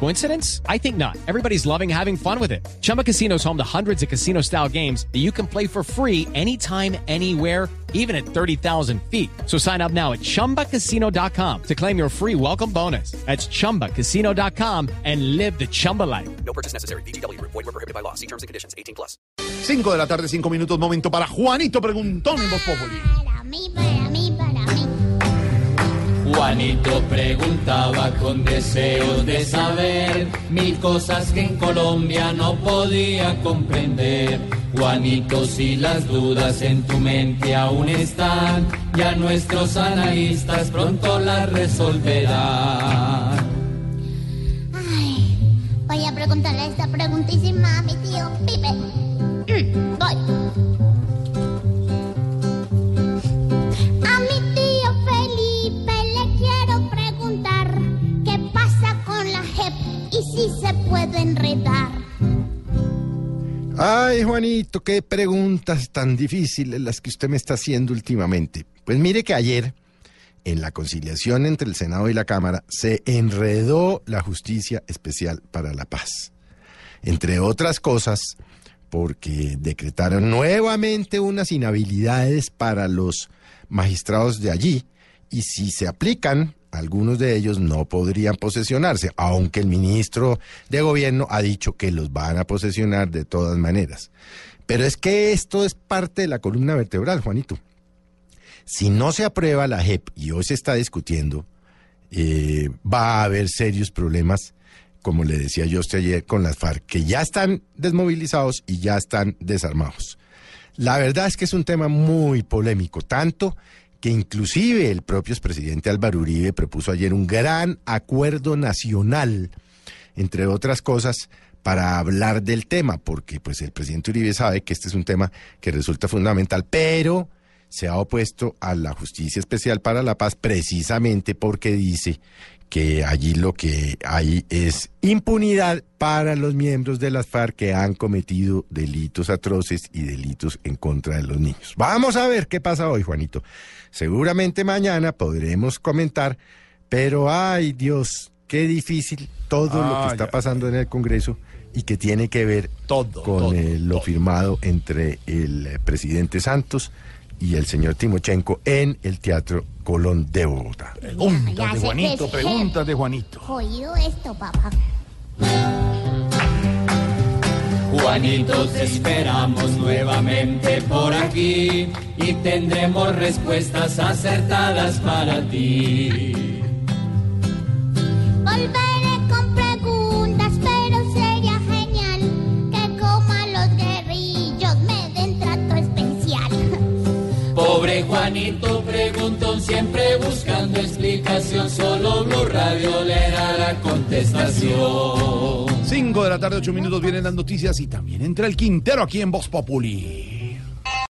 Coincidence? I think not. Everybody's loving having fun with it. Chumba Casino is home to hundreds of casino style games that you can play for free anytime, anywhere, even at 30,000 feet. So sign up now at chumbacasino.com to claim your free welcome bonus. That's chumbacasino.com and live the Chumba life. No purchase necessary. BGW. Void were prohibited by law. See terms and conditions. 18 plus. 5 de la tarde, 5 minutos, momento para Juanito Preguntón en Voz Populi. Juanito preguntaba con deseos de saber mil cosas que en Colombia no podía comprender. Juanito, si las dudas en tu mente aún están, ya nuestros analistas pronto las resolverán. Ay, voy a preguntarle esta preguntísima a mi tío Pipe. Ay, Juanito, qué preguntas tan difíciles las que usted me está haciendo últimamente. Pues mire que ayer, en la conciliación entre el Senado y la Cámara, se enredó la Justicia Especial para la Paz. Entre otras cosas, porque decretaron nuevamente unas inhabilidades para los magistrados de allí, y si se aplican, algunos de ellos no podrían posesionarse, aunque el ministro de gobierno ha dicho que los van a posesionar de todas maneras. Pero es que esto es parte de la columna vertebral, Juanito. Si no se aprueba la JEP, y hoy se está discutiendo, eh, va a haber serios problemas, como le decía yo usted ayer, con las FARC, que ya están desmovilizados y ya están desarmados. La verdad es que es un tema muy polémico, tanto que inclusive el propio expresidente Álvaro Uribe propuso ayer un gran acuerdo nacional, entre otras cosas, para hablar del tema, porque pues el presidente Uribe sabe que este es un tema que resulta fundamental, pero se ha opuesto a la Justicia Especial para la Paz precisamente porque dice que allí lo que hay es impunidad para los miembros de las FARC que han cometido delitos atroces y delitos en contra de los niños. Vamos a ver qué pasa hoy, Juanito. Seguramente mañana podremos comentar, pero ay Dios, qué difícil todo lo que está pasando en el Congreso y que tiene que ver Todo, con todo, eh, lo todo. firmado entre el presidente Santos y el señor Timochenko en el Teatro Colón de Bogotá. Preguntas de Juanito, preguntas de Juanito. Oído esto, papá. Juanito, te esperamos nuevamente por aquí y tendremos respuestas acertadas para ti. Volveré Juanito preguntó siempre buscando explicación, solo Blue Radio le dará contestación. 5 de la tarde, 8 minutos, vienen las noticias y también entra el Quintero aquí en Voz Populi.